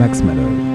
Max Malloy.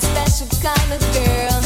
special kind of girl.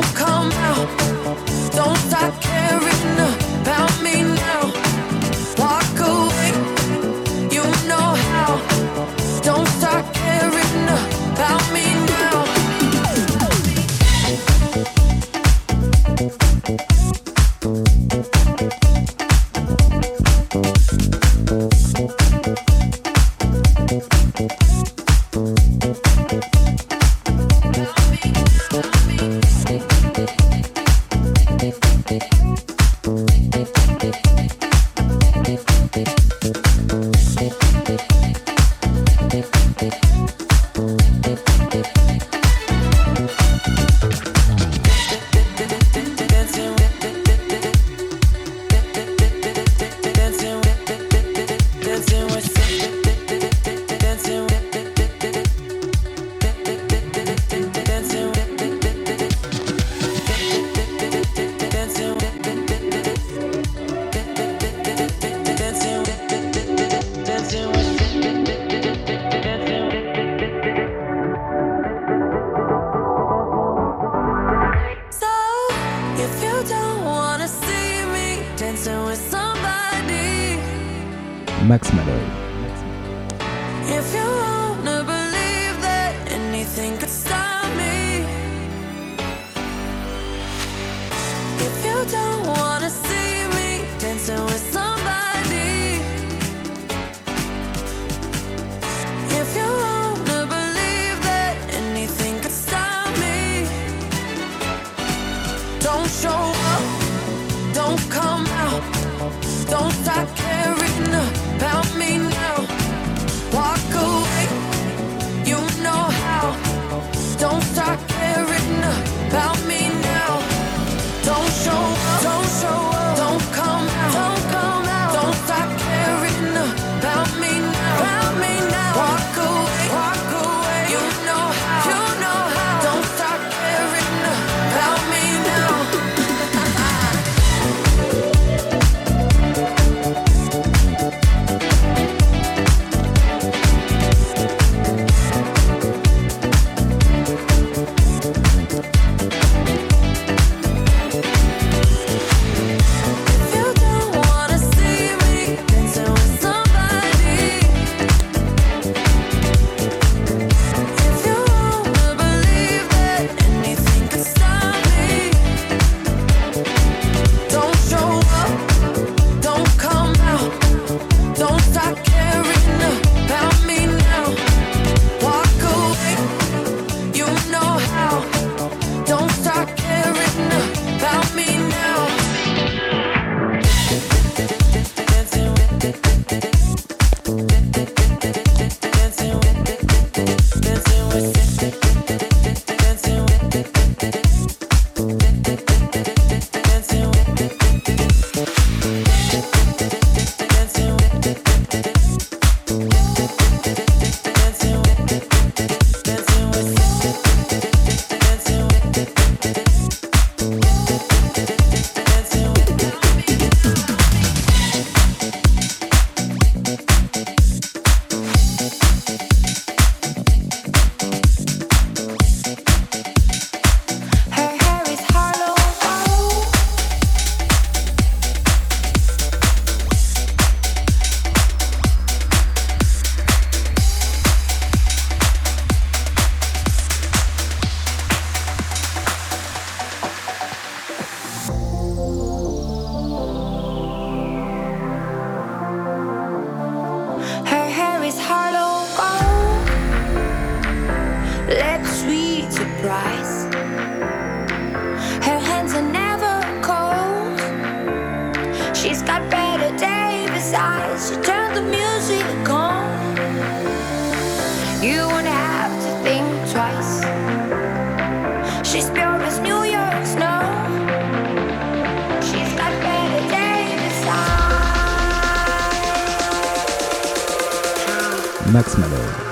Don't show Max Malone.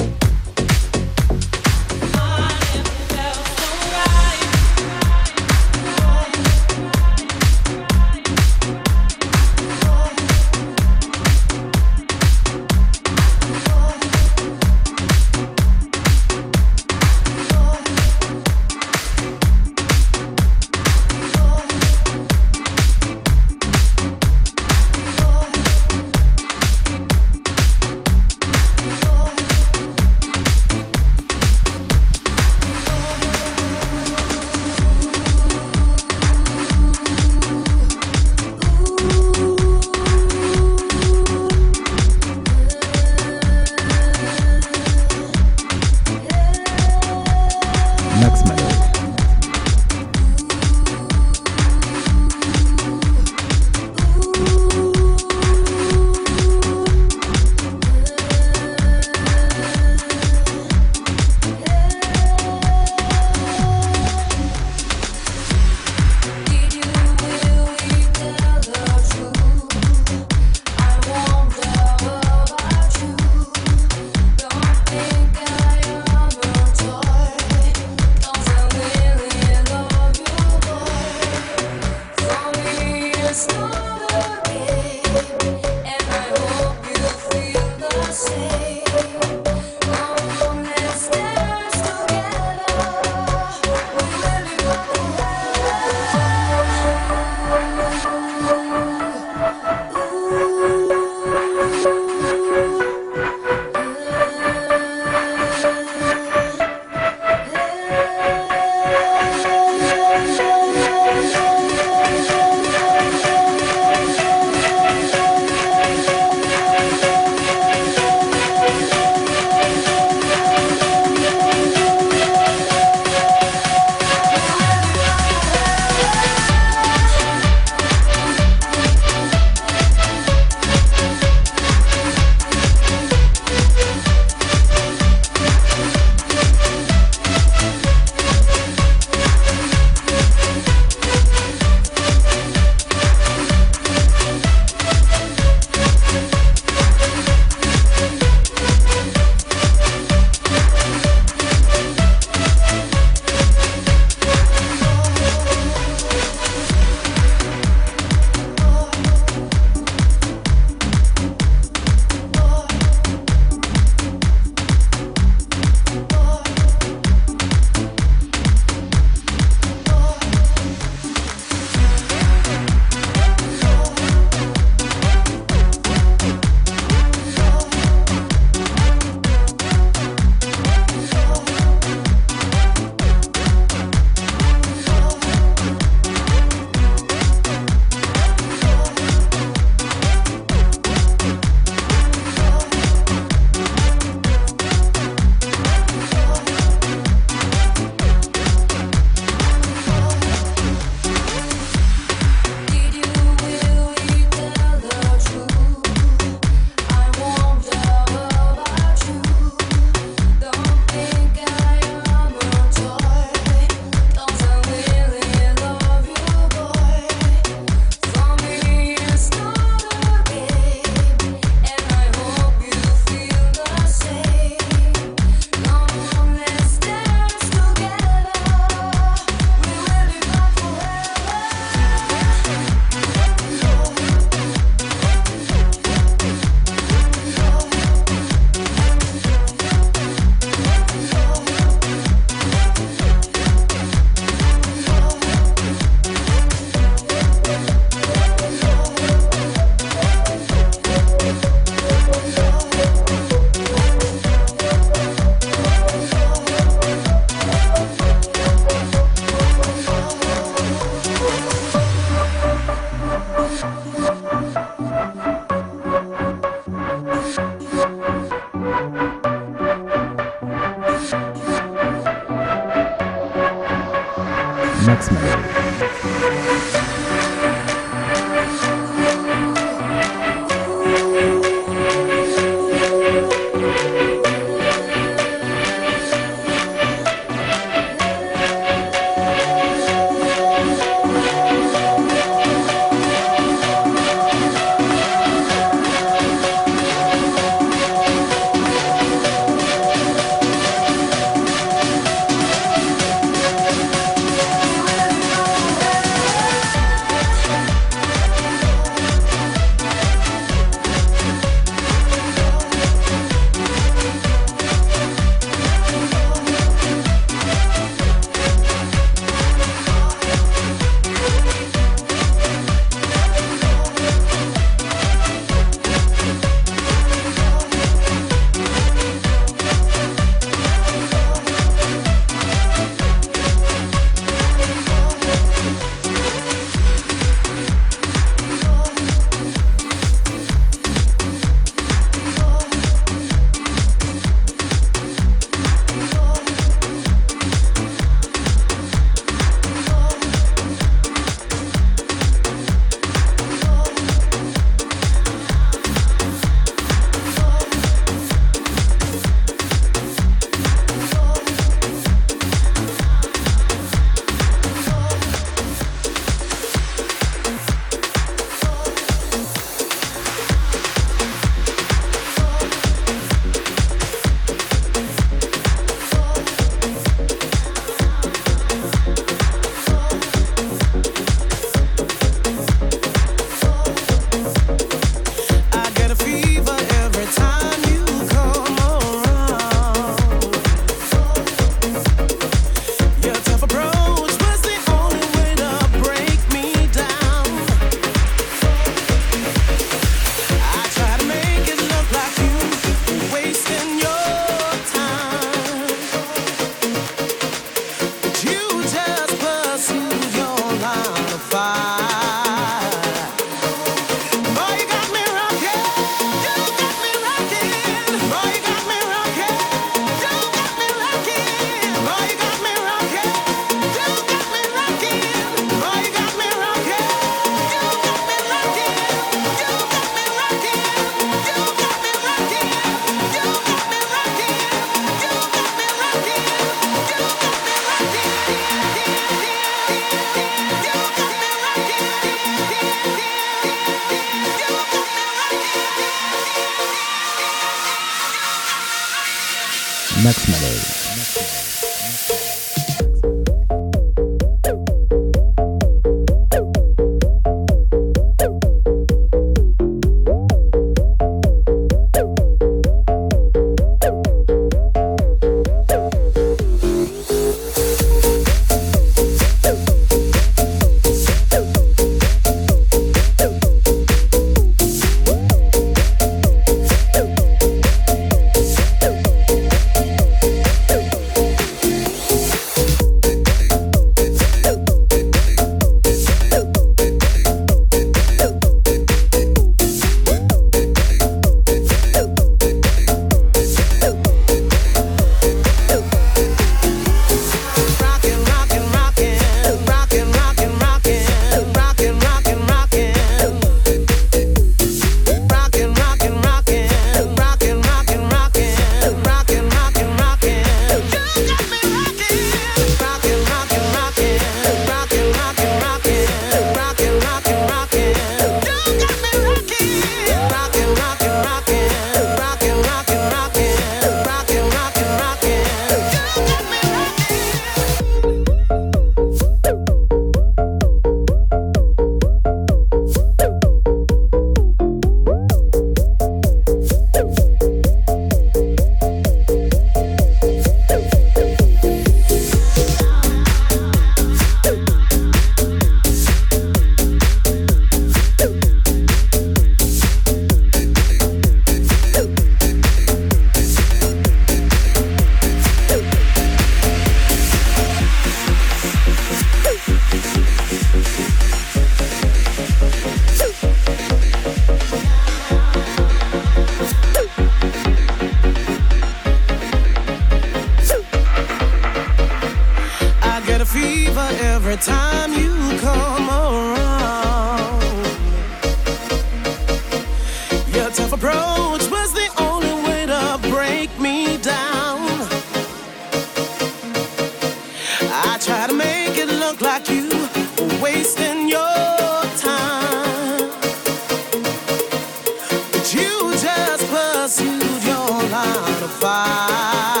Just pursued your line of fire.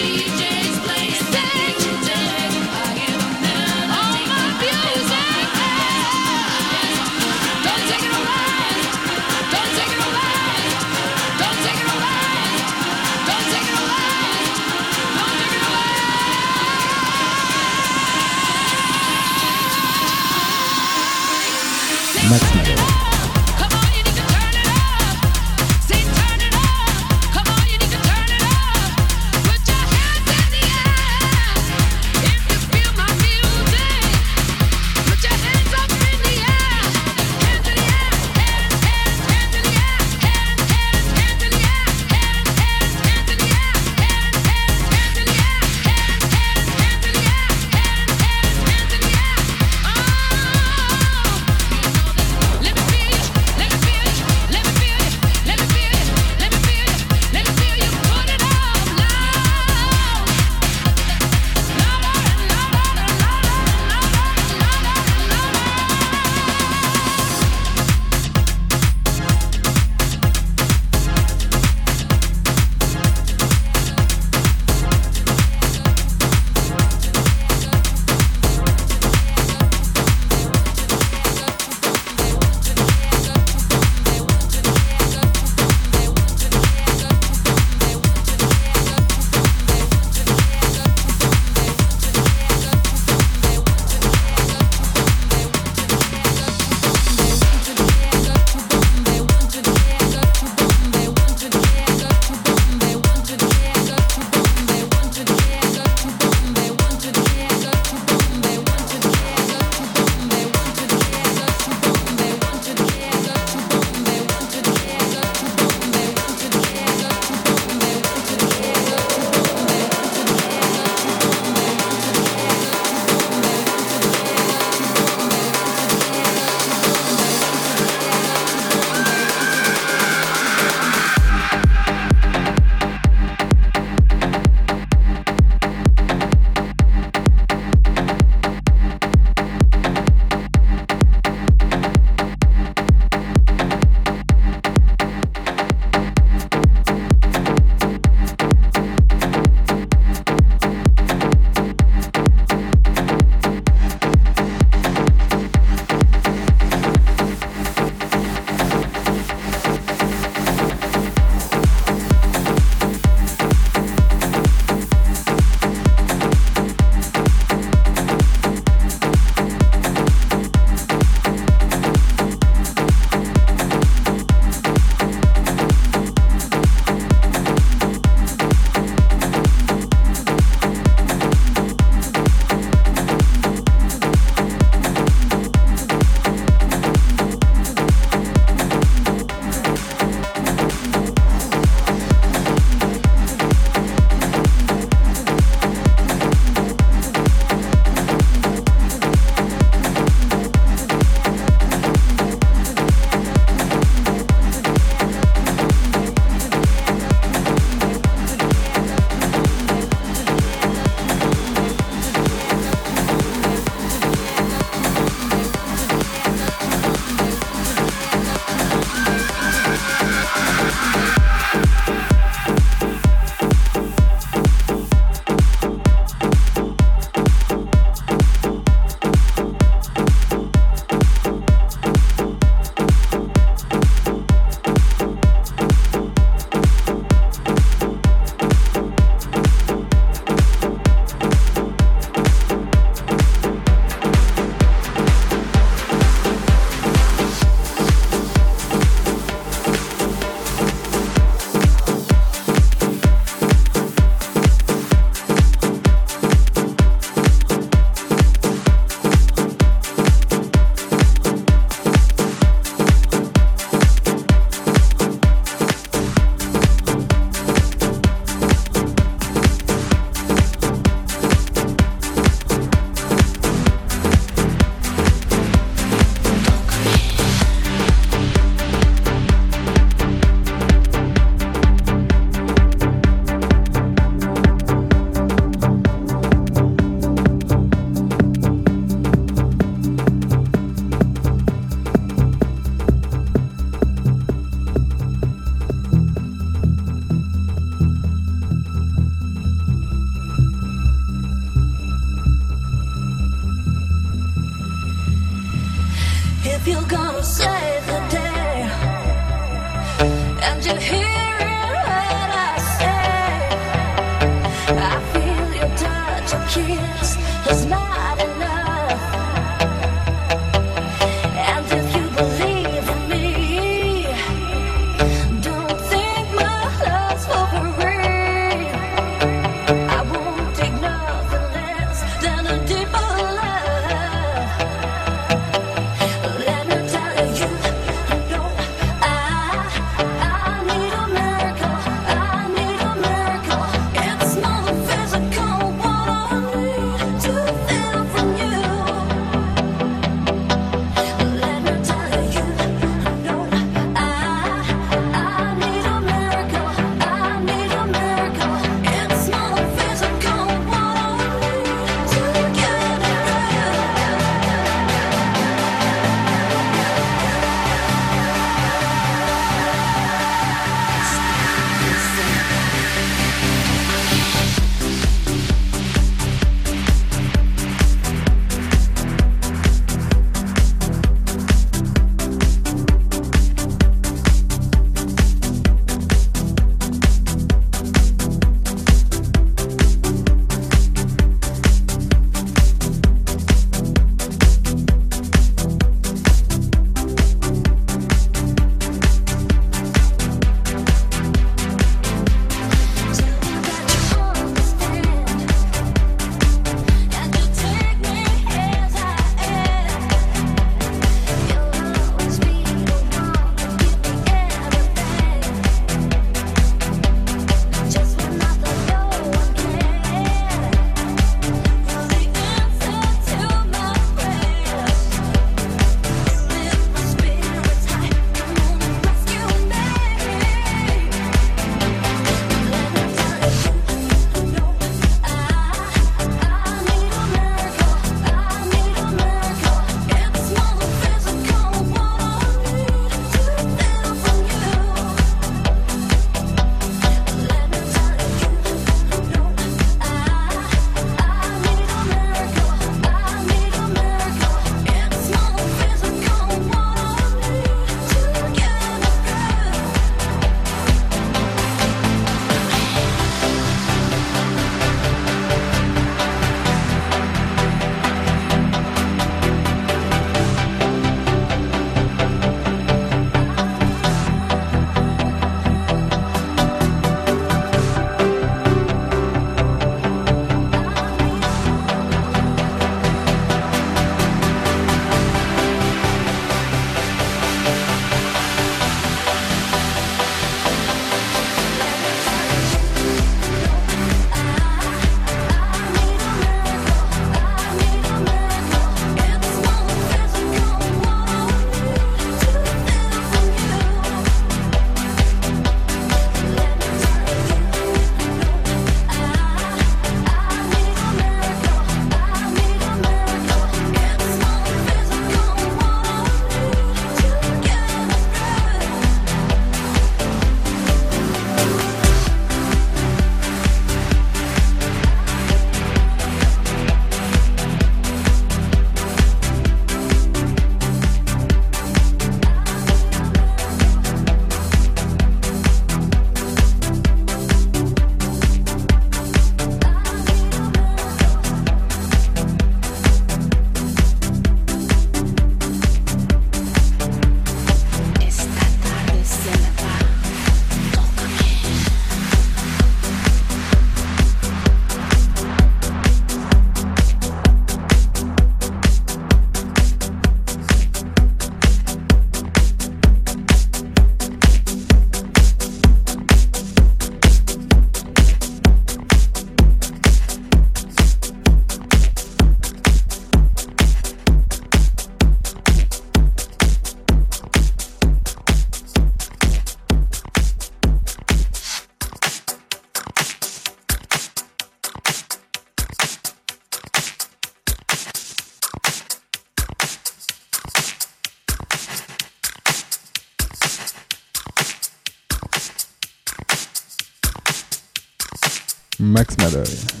Max